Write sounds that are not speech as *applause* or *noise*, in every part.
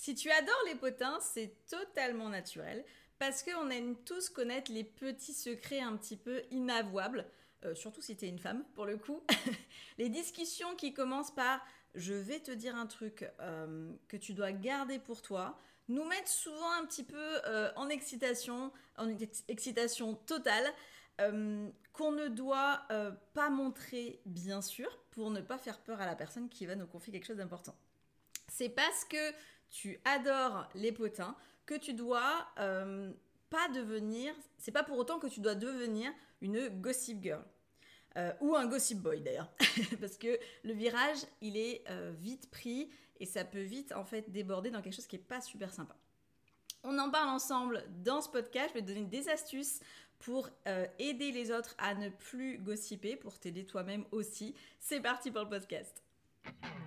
Si tu adores les potins, c'est totalement naturel parce qu'on aime tous connaître les petits secrets un petit peu inavouables, euh, surtout si tu es une femme pour le coup. *laughs* les discussions qui commencent par je vais te dire un truc euh, que tu dois garder pour toi, nous mettent souvent un petit peu euh, en excitation, en excitation totale, qu'on ne doit pas montrer bien sûr pour ne pas faire peur à la personne qui va nous confier quelque chose d'important. C'est parce que tu adores les potins, que tu dois euh, pas devenir, c'est pas pour autant que tu dois devenir une gossip girl. Euh, ou un gossip boy d'ailleurs. *laughs* Parce que le virage, il est euh, vite pris et ça peut vite en fait déborder dans quelque chose qui n'est pas super sympa. On en parle ensemble dans ce podcast. Je vais te donner des astuces pour aider les autres à ne plus gossiper, pour t'aider toi-même aussi. C'est parti pour le podcast.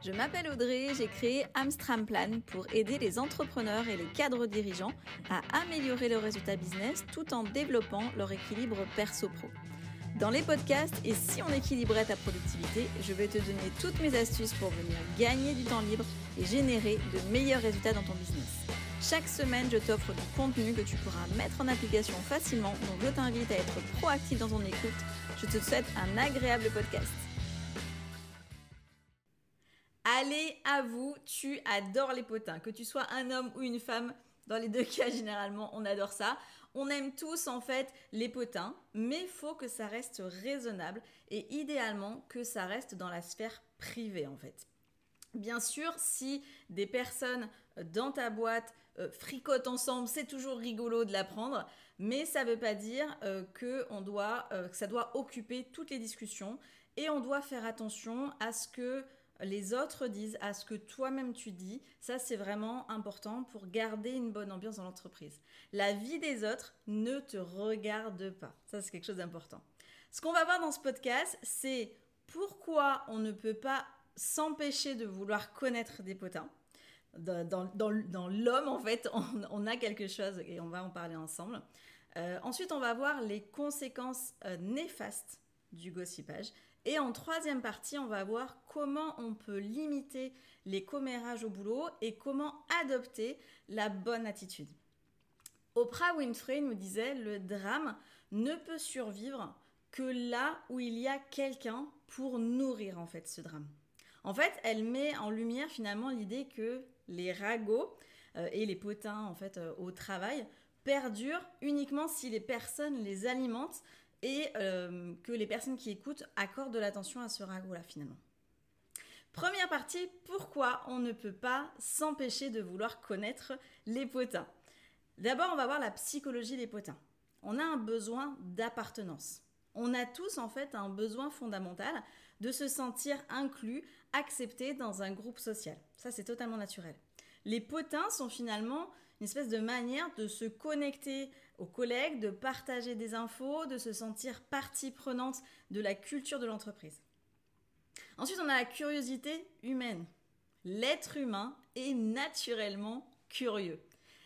Je m'appelle Audrey, j'ai créé Amstram Plan pour aider les entrepreneurs et les cadres dirigeants à améliorer leurs résultats business tout en développant leur équilibre perso-pro. Dans les podcasts et si on équilibrait ta productivité, je vais te donner toutes mes astuces pour venir gagner du temps libre et générer de meilleurs résultats dans ton business. Chaque semaine, je t'offre du contenu que tu pourras mettre en application facilement, donc je t'invite à être proactif dans ton écoute. Je te souhaite un agréable podcast. Allez, à vous, tu adores les potins. Que tu sois un homme ou une femme, dans les deux *laughs* cas, généralement, on adore ça. On aime tous, en fait, les potins, mais faut que ça reste raisonnable et idéalement que ça reste dans la sphère privée, en fait. Bien sûr, si des personnes dans ta boîte euh, fricotent ensemble, c'est toujours rigolo de l'apprendre, mais ça ne veut pas dire euh, que, on euh, que ça doit occuper toutes les discussions et on doit faire attention à ce que les autres disent, à ce que toi-même tu dis. Ça, c'est vraiment important pour garder une bonne ambiance dans l'entreprise. La vie des autres ne te regarde pas. Ça, c'est quelque chose d'important. Ce qu'on va voir dans ce podcast, c'est pourquoi on ne peut pas s'empêcher de vouloir connaître des potins. Dans, l'homme, en fait, *laughs* on, a quelque chose et on va en parler ensemble. Euh, ensuite, on va voir les conséquences euh, néfastes du gossipage. Et en troisième partie, on va voir comment on peut limiter les commérages au boulot et comment adopter la bonne attitude. Oprah Winfrey nous disait le drame ne peut survivre que là où il y a quelqu'un pour nourrir en fait ce drame. En fait, elle met en lumière finalement l'idée que les ragots euh, et les potins en euh, au travail perdurent uniquement si les personnes les alimentent et euh, que les personnes qui écoutent accordent de l'attention à ce ragot-là finalement. Première partie, pourquoi on ne peut pas s'empêcher de vouloir connaître les potins? D'abord, on va voir la psychologie des potins. On a un besoin d'appartenance. On a tous en fait un besoin fondamental de se sentir inclus, accepté dans un groupe social. Ça, c'est totalement naturel. Les potins sont finalement une espèce de manière de se connecter aux collègues, de partager des infos, de se sentir partie prenante de la culture de l'entreprise. Ensuite, on a la curiosité humaine. L'être humain est naturellement curieux.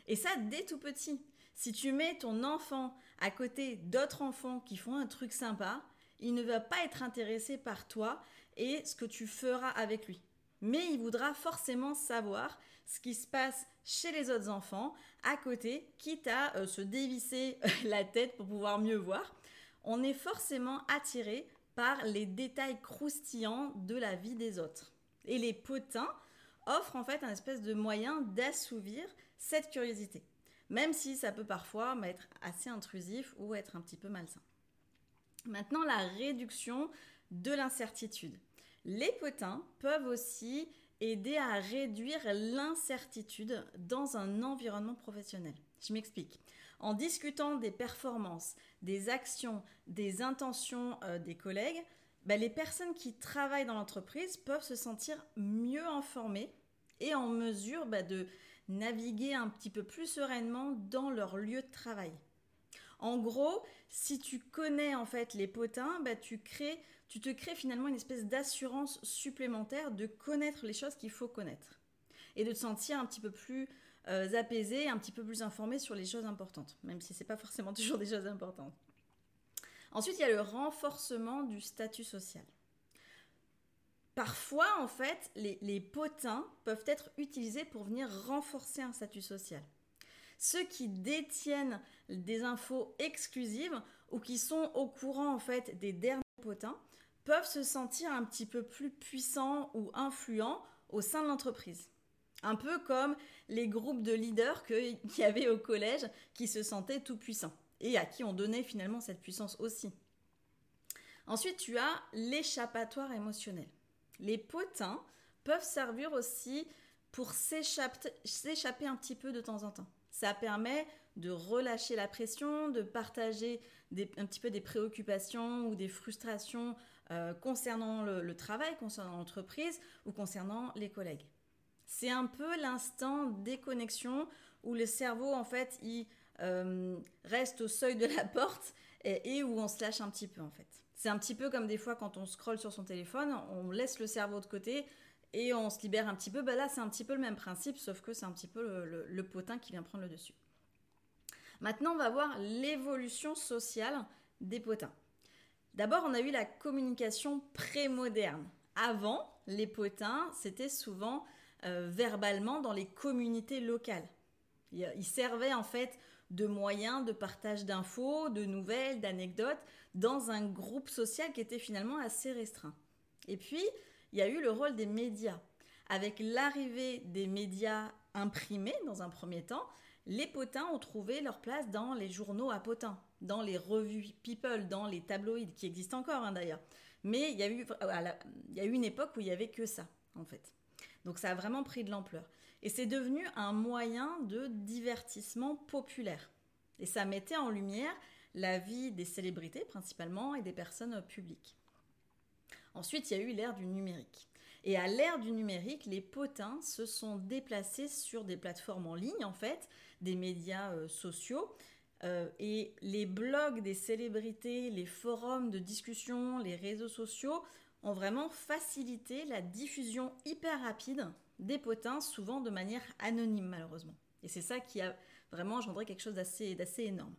Et ça, dès tout petit. Si tu mets ton enfant à côté d'autres enfants qui font un truc sympa, il ne va pas être intéressé par toi et ce que tu feras avec lui. Mais il voudra forcément savoir ce qui se passe chez les autres enfants à côté, quitte à euh, se dévisser *laughs* la tête pour pouvoir mieux voir. On est forcément attiré par les détails croustillants de la vie des autres. Et les potins offrent en fait un espèce de moyen d'assouvir cette curiosité, même si ça peut parfois être assez intrusif ou être un petit peu malsain. Maintenant, la réduction de l'incertitude. Les potins peuvent aussi aider à réduire l'incertitude dans un environnement professionnel. Je m'explique. En discutant des performances, des actions, des intentions euh, des collègues, bah, les personnes qui travaillent dans l'entreprise peuvent se sentir mieux informées et en mesure bah, de naviguer un petit peu plus sereinement dans leur lieu de travail. En gros, si tu connais en fait les potins, bah, tu crées tu te crées finalement une espèce d'assurance supplémentaire de connaître les choses qu'il faut connaître et de te sentir un petit peu plus euh, apaisé, un petit peu plus informé sur les choses importantes, même si ce n'est pas forcément *laughs* toujours des choses importantes. Ensuite, il y a le renforcement du statut social. Parfois, en fait, les, potins peuvent être utilisés pour venir renforcer un statut social. Ceux qui détiennent des infos exclusives ou qui sont au courant en fait des derniers potins peuvent se sentir un petit peu plus puissants ou influents au sein de l'entreprise. Un peu comme les groupes de leaders *laughs* qu'il y avait au collège qui se sentaient tout puissants et à qui on donnait finalement cette puissance aussi. Ensuite, tu as l'échappatoire émotionnel. Les potins peuvent servir aussi pour s'échapper un petit peu de temps en temps. Ça permet de relâcher la pression, de partager un petit peu des préoccupations ou des frustrations euh, concernant le, travail, concernant l'entreprise ou concernant les collègues. C'est un peu l'instant déconnexion où le cerveau, en fait, il euh, reste au seuil de la *laughs* porte et, et, où on se lâche un petit peu, en fait. C'est un petit peu comme des fois quand on scrolle sur son téléphone, on laisse le cerveau de côté et on se libère un petit peu. Bah là, c'est un petit peu le même principe, sauf que c'est un petit peu le, potin qui vient prendre le dessus. Maintenant, on va voir l'évolution sociale des potins. D'abord, on a eu la communication pré-moderne. Avant, les potins, c'était souvent euh, verbalement dans les communautés locales. Ils servaient en fait de moyens de partage d'infos, de nouvelles, d'anecdotes dans un groupe social qui était finalement assez restreint. Et puis, il y a eu le rôle des médias. Avec l'arrivée des médias imprimés dans un premier temps, les potins ont trouvé leur place dans les journaux à potins, dans les revues People, dans les tabloïds, qui existent encore hein, d'ailleurs. Mais il y, a eu, il y a eu une époque où il n'y avait que ça, en fait. Donc ça a vraiment pris de l'ampleur. Et c'est devenu un moyen de divertissement populaire. Et ça mettait en lumière la vie des célébrités principalement et des personnes publiques. Ensuite, il y a eu l'ère du numérique. Et à l'ère du numérique, les potins se sont déplacés sur des plateformes en ligne, en fait, des médias euh, sociaux. Euh, et les blogs des célébrités, les forums de discussion, les réseaux sociaux ont vraiment facilité la diffusion hyper rapide des potins, souvent de manière anonyme malheureusement. Et c'est ça qui a vraiment engendré quelque chose d'assez énorme.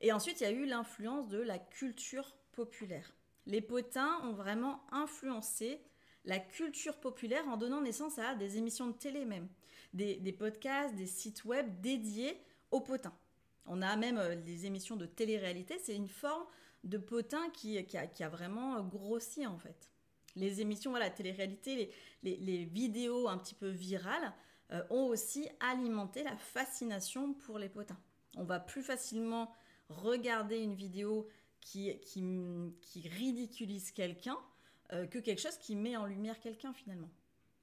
Et ensuite, il y a eu l'influence de la culture populaire. Les potins ont vraiment influencé la culture populaire en donnant naissance à des émissions de télé même, des, podcasts, des sites web dédiés aux potins. On a même euh, des émissions de télé-réalité, c'est une forme de potin qui, a, vraiment grossi en fait. Les émissions, voilà, télé-réalité, les, vidéos un petit peu virales euh, ont aussi alimenté la fascination pour les potins. On va plus facilement regarder une vidéo qui, ridiculise quelqu'un euh, que quelque chose qui met en lumière quelqu'un finalement.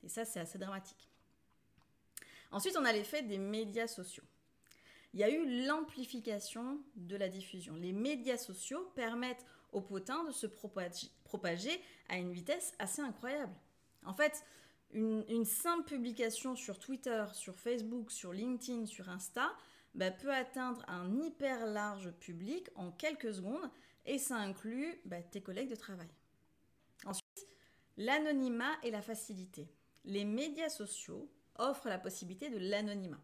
Et ça, c'est assez dramatique. Ensuite, on a l'effet des médias sociaux. Il y a eu l'amplification de la diffusion. Les médias sociaux permettent aux potins de se propager, à une vitesse assez incroyable. En fait, une, simple publication sur Twitter, sur Facebook, sur LinkedIn, sur Insta bah, peut atteindre un hyper large public en quelques secondes et ça inclut bah, tes collègues de travail. Ensuite, l'anonymat et la facilité. Les médias sociaux offrent la possibilité de l'anonymat.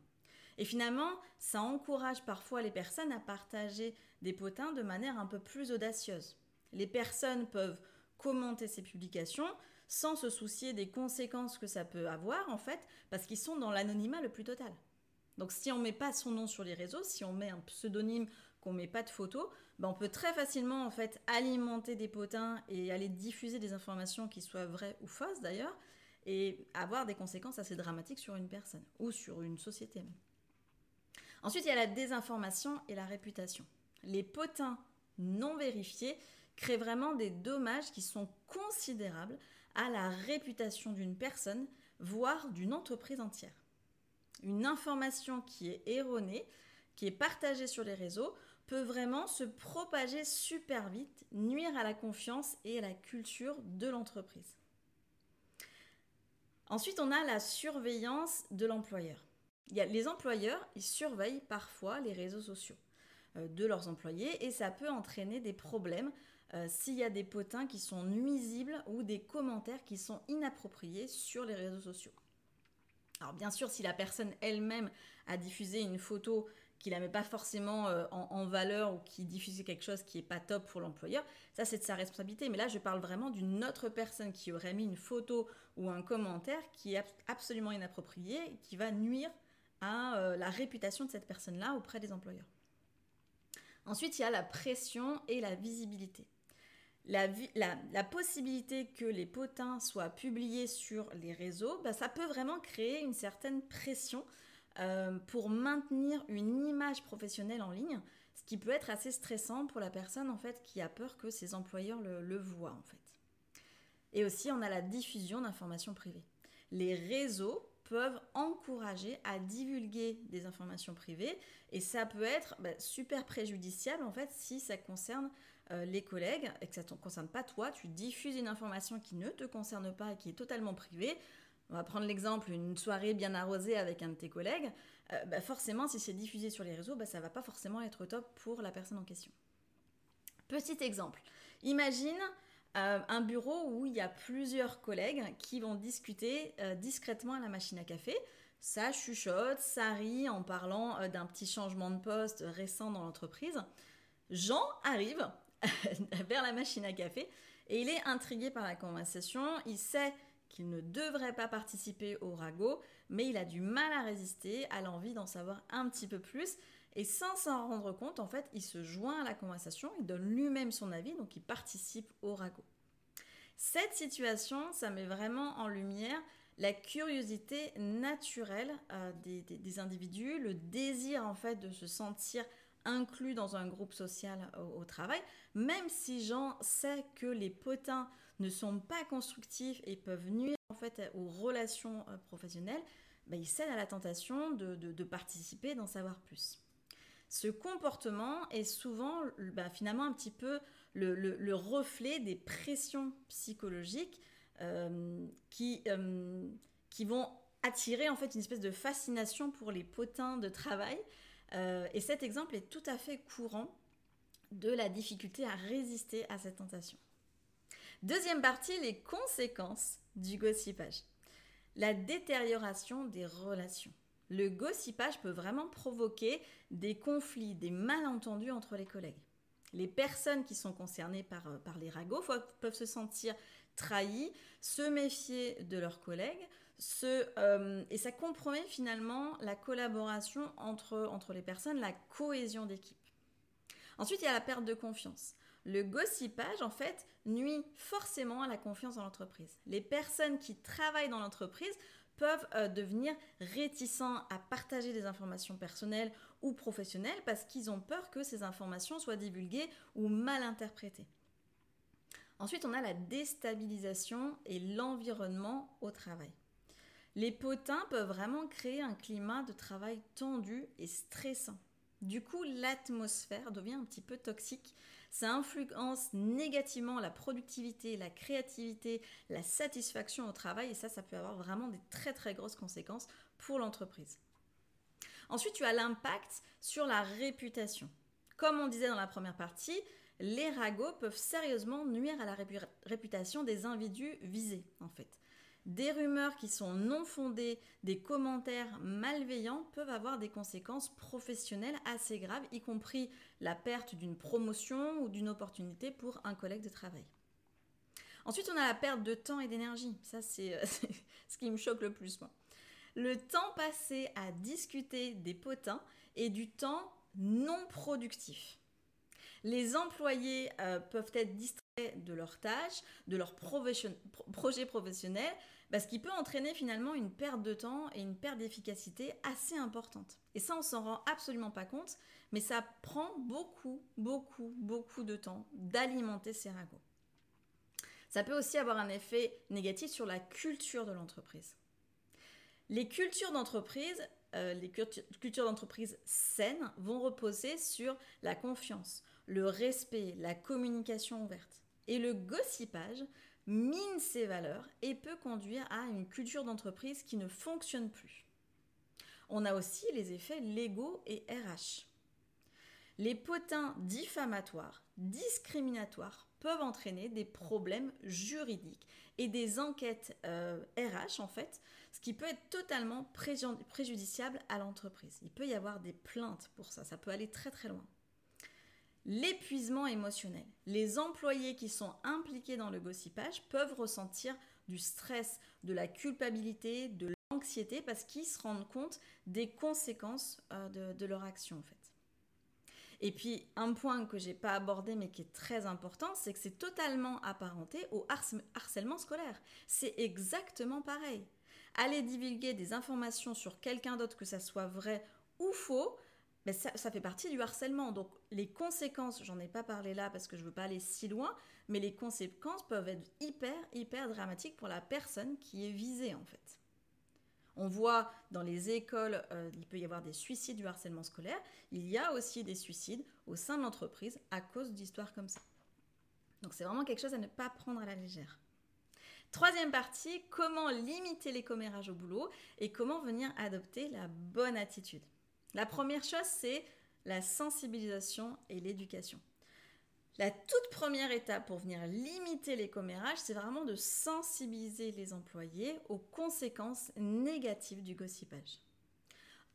Et finalement, ça encourage parfois les personnes à partager des potins de manière un peu plus audacieuse. Les personnes peuvent commenter ces publications sans se soucier des conséquences que ça peut avoir, en fait, parce qu'ils sont dans l'anonymat le plus total. Donc si on ne met pas son nom sur les réseaux, si on met un pseudonyme, qu'on met pas de photos, ben on peut très facilement en fait alimenter des potins et aller diffuser des informations qui soient vraies ou fausses d'ailleurs, et avoir des conséquences assez dramatiques sur une personne ou sur une société Ensuite, il y a la désinformation et la réputation. Les potins non vérifiés créent vraiment des dommages qui sont considérables à la réputation d'une personne, voire d'une entreprise entière. Une information qui est erronée, qui est partagée sur les réseaux, peut vraiment se propager super vite, nuire à la confiance et à la culture de l'entreprise. Ensuite, on a la surveillance de l'employeur les employeurs, ils surveillent parfois les réseaux sociaux euh, de leurs employés et ça peut entraîner des problèmes euh, s'il y a des potins qui sont nuisibles ou des commentaires qui sont inappropriés sur les réseaux sociaux. Alors bien sûr, si la personne elle-même a diffusé une photo qui la met pas forcément euh, en, valeur ou qui diffuse quelque chose qui est pas top pour l'employeur, ça c'est de sa responsabilité. Mais là, je parle vraiment d'une autre personne qui aurait mis une photo ou un commentaire qui est absolument inapproprié, qui va nuire à euh, la réputation de cette personne-là auprès des employeurs. Ensuite, il y a la pression et la visibilité. La, la, possibilité que les potins soient publiés sur les réseaux, bah, ça peut vraiment créer une certaine pression euh, pour maintenir une image professionnelle en ligne, ce qui peut être assez stressant pour la personne en fait qui a peur que ses employeurs le, voient en fait. Et aussi, on a la diffusion d'informations privées. Les réseaux peuvent encourager à divulguer des informations privées et ça peut être bah, super préjudiciable en fait si ça concerne euh, les collègues et que ça ne concerne pas toi, tu diffuses une information qui ne te concerne pas et qui est totalement privée, on va prendre l'exemple, une soirée bien arrosée avec un de tes collègues, euh, bah, forcément, si c'est diffusé sur les réseaux, bah, ça va pas forcément être top pour la personne en question. Petit exemple, imagine euh, un bureau où il y a plusieurs collègues qui vont discuter euh, discrètement à la machine à café. Ça chuchote, ça rit en parlant d'un petit changement de poste récent dans l'entreprise. Jean arrive *laughs* vers la machine à café et il est intrigué par la conversation. Il sait qu'il ne devrait pas participer au ragot, mais il a du mal à résister à l'envie d'en savoir un petit peu plus. Et sans s'en rendre compte, en fait, il se joint à la conversation, il donne lui-même son avis, donc il participe au ragot. Cette situation, ça met vraiment en lumière la curiosité naturelle euh, des, individus, le désir en fait de se sentir inclus dans un groupe social au, travail, même si Jean sait que les potins ne sont pas constructifs et peuvent nuire en fait aux relations euh, professionnelles, bah, ils cèdent à la tentation de, participer, d'en savoir plus. Ce comportement est souvent bah, finalement un petit peu le, reflet des pressions psychologiques euh, qui, euh, qui vont attirer en fait une espèce de fascination pour les potins de travail. Et cet exemple est tout à fait courant de la difficulté à résister à cette tentation. Deuxième partie, les conséquences du gossipage. La détérioration des relations. Le gossipage peut vraiment provoquer des conflits, des malentendus entre les collègues. Les personnes qui sont concernées par, euh, par les ragots peuvent se sentir trahies, se méfier de leurs collègues, euh, et ça compromet finalement la collaboration entre, entre les personnes, la cohésion d'équipe. Ensuite, il y a la perte de confiance le gossipage, en fait, nuit forcément à la confiance dans l'entreprise. Les personnes qui travaillent dans l'entreprise peuvent euh, devenir réticents à partager des informations personnelles ou professionnelles parce qu'ils ont peur que ces informations soient divulguées ou mal interprétées. Ensuite, on a la déstabilisation et l'environnement au travail. Les potins peuvent vraiment créer un climat de travail tendu et stressant. Du coup, l'atmosphère devient un petit peu toxique ça influence négativement la productivité, la créativité, la satisfaction au travail et ça, ça peut avoir vraiment des très très grosses conséquences pour l'entreprise. Ensuite, tu as l'impact sur la réputation. Comme on disait dans la première partie, les ragots peuvent sérieusement nuire à la réputation des individus visés, en fait. Des rumeurs qui sont non fondées, des commentaires malveillants peuvent avoir des conséquences professionnelles assez graves, y compris la perte d'une promotion ou d'une opportunité pour un collègue de travail. Ensuite, on a la perte de temps et d'énergie. Ça, c'est *laughs* ce qui me choque le plus. Le temps passé à discuter des potins est du temps non productif. Les employés euh, peuvent être distraits de leurs tâches, de leurs projets professionnels, ce qui peut entraîner finalement une perte de temps et une perte d'efficacité assez importante. Et ça, on s'en rend absolument pas compte, mais ça prend beaucoup, beaucoup, beaucoup de temps d'alimenter ces ragots. Ça peut aussi avoir un effet négatif sur la culture de l'entreprise. Les cultures d'entreprise, euh, les cultures d'entreprise saines vont reposer sur la confiance, le respect, la communication ouverte. Et le gossipage mine ces valeurs et peut conduire à une culture d'entreprise qui ne fonctionne plus. On a aussi les effets légaux et RH. Les potins diffamatoires, discriminatoires, peuvent entraîner des problèmes juridiques et des enquêtes RH euh, en fait, ce qui peut être totalement préjudiciable à l'entreprise. Il peut y avoir des plaintes pour ça, ça peut aller très très loin. L'épuisement émotionnel. Les employés qui sont impliqués dans le gossipage peuvent ressentir du stress, de la culpabilité, de l'anxiété parce qu'ils se rendent compte des conséquences euh, de, de leur action en fait. Et puis, un point que j'ai pas abordé mais qui est très important, c'est que c'est totalement apparenté au harcèlement scolaire. C'est exactement pareil. Aller divulguer des informations sur quelqu'un d'autre, que ça soit vrai ou faux, ça, ça, fait partie du harcèlement. Donc les conséquences, j'en ai pas parlé là parce que je veux pas aller si loin, mais les conséquences peuvent être hyper, hyper dramatiques pour la personne qui est visée en fait. On voit dans les écoles, euh, il peut y avoir des suicides du harcèlement scolaire. Il y a aussi des suicides au sein de l'entreprise à cause d'histoires comme ça. Donc c'est vraiment quelque chose à ne pas prendre à la légère. Troisième partie, comment limiter les commérages au boulot et comment venir adopter la bonne attitude. La première chose, c'est la sensibilisation et l'éducation. La toute première étape pour venir limiter les commérages, c'est vraiment de sensibiliser les employés aux conséquences négatives du gossipage.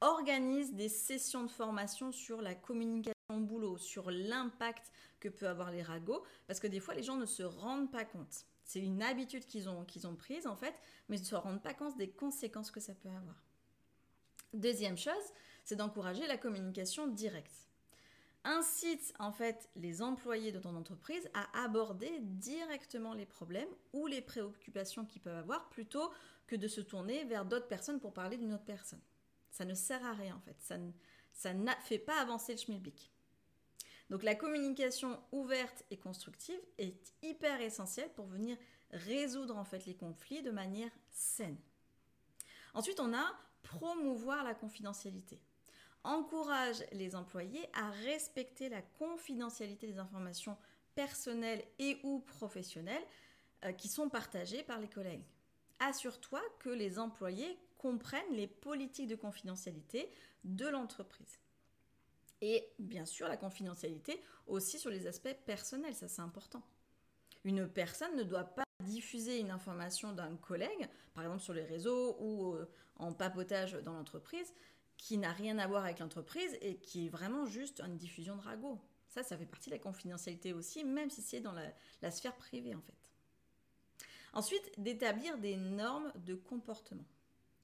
Organise des sessions de formation sur la communication au boulot, sur l'impact que peut avoir les ragots, parce que des fois les gens ne se rendent pas compte. C'est une habitude qu'ils ont, qu'ils ont prise en fait, mais ils ne se rendent pas compte des conséquences que ça peut avoir. Deuxième chose, c'est d'encourager la communication directe incite en fait les employés de ton entreprise à aborder directement les problèmes ou les préoccupations qu'ils peuvent avoir plutôt que de se tourner vers d'autres personnes pour parler d'une autre personne. Ça ne sert à rien en fait, ça ne fait pas avancer le schmilblick. Donc la communication ouverte et constructive est hyper essentielle pour venir résoudre en fait les conflits de manière saine. Ensuite, on a promouvoir la confidentialité encourage les employés à respecter la confidentialité des informations personnelles et ou professionnelles euh, qui sont partagées par les collègues. Assure-toi que les employés comprennent les politiques de confidentialité de l'entreprise. Et bien sûr, la confidentialité aussi sur les aspects personnels, ça c'est important. Une personne ne doit pas diffuser une information d'un collègue, par exemple sur les réseaux ou euh, en papotage dans l'entreprise, qui n'a rien à voir avec l'entreprise et qui est vraiment juste une diffusion de ragots. Ça, ça fait partie de la confidentialité aussi, même si c'est dans la, sphère privée en fait. Ensuite, d'établir des normes de comportement.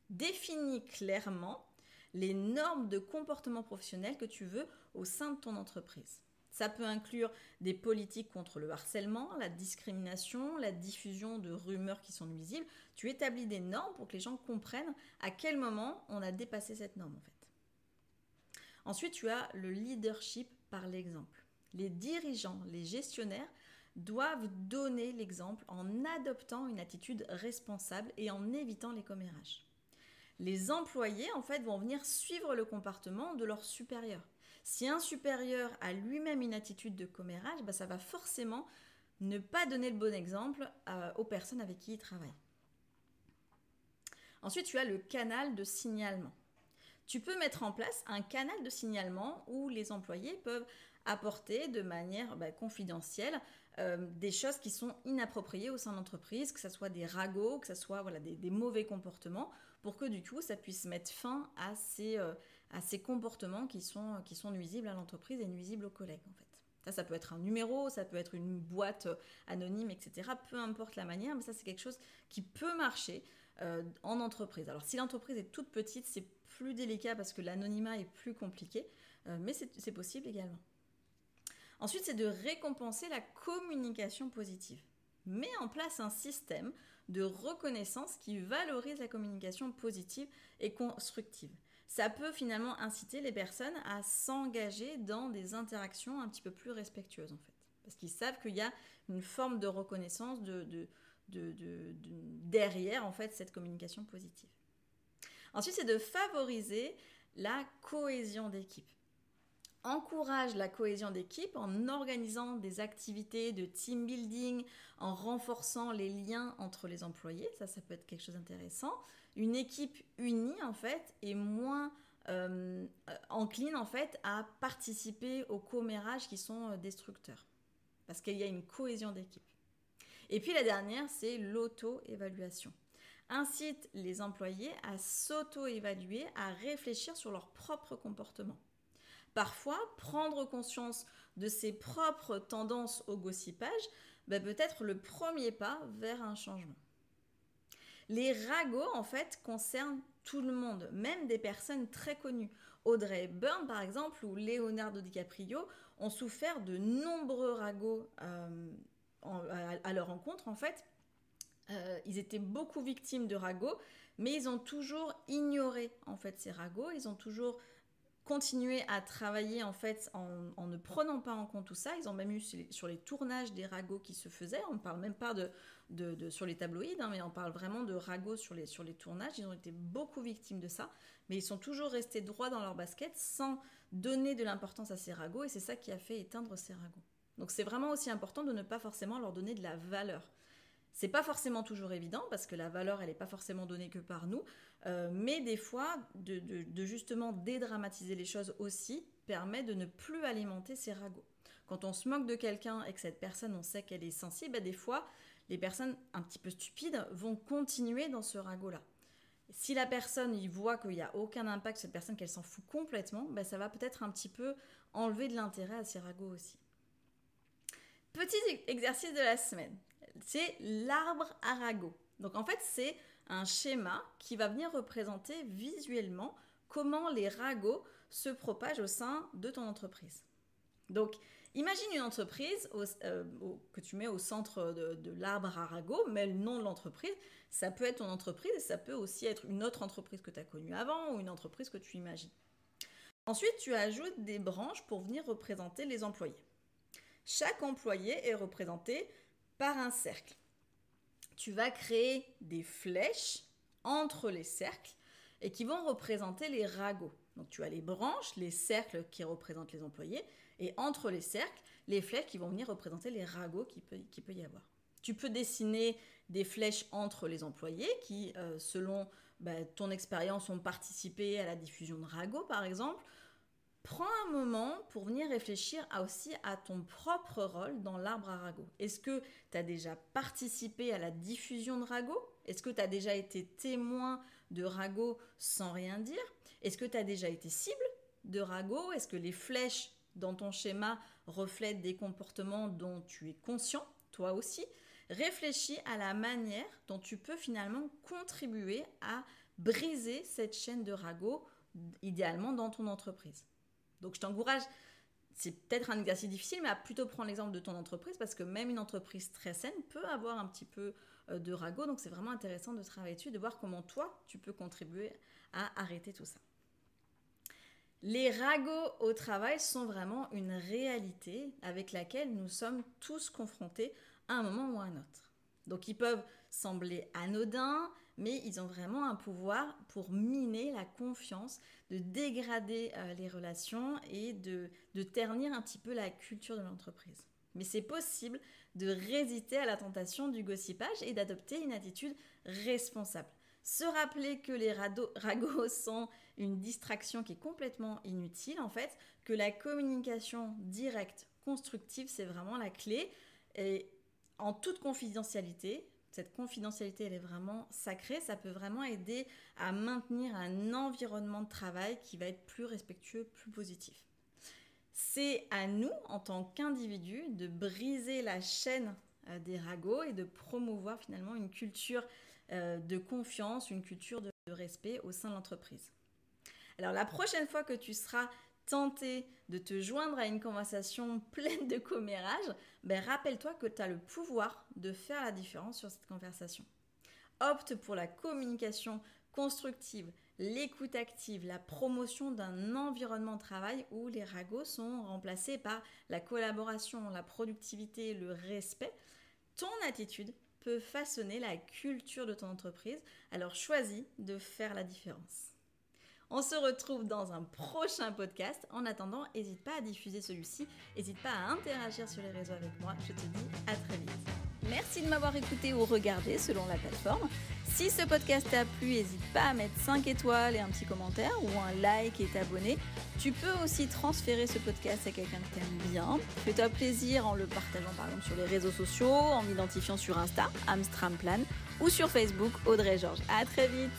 Définis clairement les normes de comportement professionnel que tu veux au sein de ton entreprise. Ça peut inclure des politiques contre le harcèlement, la discrimination, la diffusion de rumeurs qui sont nuisibles. Tu établis des normes pour que les gens comprennent à quel moment on a dépassé cette norme. Ensuite, tu as le leadership par l'exemple. Les dirigeants, les gestionnaires doivent donner l'exemple en adoptant une attitude responsable et en évitant les commérages. Les employés, en fait, vont venir suivre le comportement de leurs supérieurs. Si un supérieur a lui-même une attitude de commérage, bah, ça va forcément ne pas donner le bon exemple euh, aux personnes avec qui il travaille. Ensuite, tu as le canal de signalement. Tu peux mettre en place un canal de signalement où les employés peuvent apporter de manière bah, confidentielle euh, des choses qui sont inappropriées au sein de l'entreprise, que ce soit des ragots, que ce soit voilà, des, mauvais comportements, pour que du coup ça puisse mettre fin à ces, euh, à ces comportements qui sont, nuisibles à l'entreprise et nuisibles aux collègues en fait. Ça, peut être un numéro, ça peut être une boîte anonyme, etc. Peu importe la manière, mais ça c'est quelque chose qui peut marcher euh, en entreprise. Alors si l'entreprise est toute petite, c'est plus délicat parce que l'anonymat est plus compliqué, euh, mais c'est possible également. Ensuite, c'est de récompenser la communication positive. Mets en place un système de reconnaissance qui valorise la communication positive et constructive ça peut finalement inciter les personnes à s'engager dans des interactions un petit peu plus respectueuses en fait. Parce qu'ils savent qu'il y a une forme de reconnaissance de, derrière en fait cette communication positive. Ensuite, c'est de favoriser la cohésion d'équipe. Encourage la cohésion d'équipe en organisant des activités de team building, en renforçant les liens entre les employés. Ça, ça peut être quelque chose d'intéressant une équipe unie en fait est moins euh, encline en fait à participer aux commérages qui sont euh, destructeurs. Parce qu'il y a une cohésion d'équipe. Et puis la dernière, c'est l'auto-évaluation. Incite les employés à s'auto-évaluer, à réfléchir sur leur propre comportement. Parfois, prendre conscience de ses propres tendances au gossipage bah, peut être le premier pas vers un changement. Les ragots, en fait, concernent tout le monde, même des personnes très connues. Audrey Byrne, par exemple, ou Leonardo DiCaprio ont souffert de nombreux ragots euh, à, leur rencontre, en fait. Euh, ils étaient beaucoup victimes de ragots, mais ils ont toujours ignoré, en fait, ces ragots. Ils ont toujours continuer à travailler en fait en, ne prenant pas en compte tout ça. Ils ont même eu sur les, tournages des ragots qui se faisaient. On ne parle même pas de, sur les tabloïds, hein, mais on parle vraiment de ragots sur les, sur les tournages. Ils ont été beaucoup victimes de ça, mais ils sont toujours restés droits dans leur basket sans donner de l'importance à ces ragots et c'est ça qui a fait éteindre ces ragots. Donc c'est vraiment aussi important de ne pas forcément leur donner de la valeur. C'est pas forcément toujours évident parce que la valeur, elle n'est pas forcément donnée que par nous, euh, mais des fois, de, justement dédramatiser les choses aussi permet de ne plus alimenter ces ragots. Quand on se moque de quelqu'un et que cette personne, on sait qu'elle est sensible, bah, des fois, les personnes un petit peu stupides vont continuer dans ce ragot-là. Si la personne y voit qu'il n'y a aucun impact sur cette personne, qu'elle s'en fout complètement, bah, ça va peut-être un petit peu enlever de l'intérêt à ces ragots aussi. Petit exercice de la semaine c'est l'arbre arago. Donc en fait, c'est un schéma qui va venir représenter visuellement comment les ragots se propagent au sein de ton entreprise. Donc, imagine une entreprise euh, que tu mets au centre de, l'arbre arago, mais le nom de l'entreprise, ça peut être ton entreprise et ça peut aussi être une autre entreprise que tu as connue avant ou une entreprise que tu imagines. Ensuite, tu ajoutes des branches pour venir représenter les employés. Chaque employé est représenté par un cercle. Tu vas créer des flèches entre les cercles et qui vont représenter les ragots. Donc tu as les branches, les cercles qui représentent les employés, et entre les cercles, les flèches qui vont venir représenter les ragots qui peut, qui peut y avoir. Tu peux dessiner des flèches entre les employés qui, euh, selon bah, ton expérience, ont participé à la diffusion de ragots, par exemple, prends un moment pour venir réfléchir aussi à ton propre rôle dans l'arbre à ragots. Est-ce que tu as déjà participé à la diffusion de ragots? Est-ce que tu as déjà été témoin de ragots sans rien dire? Est-ce que tu as déjà été cible de ragots? Est-ce que les flèches dans ton schéma reflètent des comportements dont tu es conscient, toi aussi? Réfléchis à la manière dont tu peux finalement contribuer à briser cette chaîne de ragots, idéalement dans ton entreprise. Donc je t'encourage, c'est peut-être un exercice difficile, mais à plutôt prendre l'exemple de ton entreprise parce que même une entreprise très saine peut avoir un petit peu euh, de ragot. Donc c'est vraiment intéressant de travailler dessus, de voir comment toi tu peux contribuer à arrêter tout ça. Les ragots au travail sont vraiment une réalité avec laquelle nous sommes tous confrontés à un moment ou à un autre. Donc ils peuvent sembler anodins, mais ils ont vraiment un pouvoir pour miner la confiance, de dégrader euh, les relations et de, de ternir un petit peu la culture de l'entreprise. Mais c'est possible de résister à la tentation du gossipage et d'adopter une attitude responsable. Se rappeler que les *laughs* ragots sont une distraction qui est complètement inutile, en fait, que la communication directe, constructive, c'est vraiment la clé. Et en toute confidentialité, cette confidentialité, elle est vraiment sacrée. Ça peut vraiment aider à maintenir un environnement de travail qui va être plus respectueux, plus positif. C'est à nous, en tant qu'individus, de briser la chaîne euh, des ragots et de promouvoir finalement une culture euh, de confiance, une culture de respect au sein de l'entreprise. Alors la prochaine fois que tu seras tenter de te joindre à une conversation pleine de commérages, ben rappelle-toi que tu as le pouvoir de faire la différence sur cette conversation. Opte pour la communication constructive, l'écoute active, la promotion d'un environnement de travail où les ragots sont remplacés par la collaboration, la productivité, le respect. Ton attitude peut façonner la culture de ton entreprise, alors choisis de faire la différence. On se retrouve dans un prochain podcast. En attendant, n'hésite pas à diffuser celui-ci, n'hésite pas à interagir sur les réseaux avec moi. Je te dis à très vite. Merci de m'avoir écouté ou regardé selon la plateforme. Si ce podcast t'a plu, n'hésite pas à mettre 5 étoiles et un petit commentaire ou un like et t'abonner. Tu peux aussi transférer ce podcast à quelqu'un que t'aimes bien. Fais-toi plaisir en le partageant par exemple sur les réseaux sociaux, en m'identifiant sur Insta, Amstramplan, ou sur Facebook, Audrey Georges. À très vite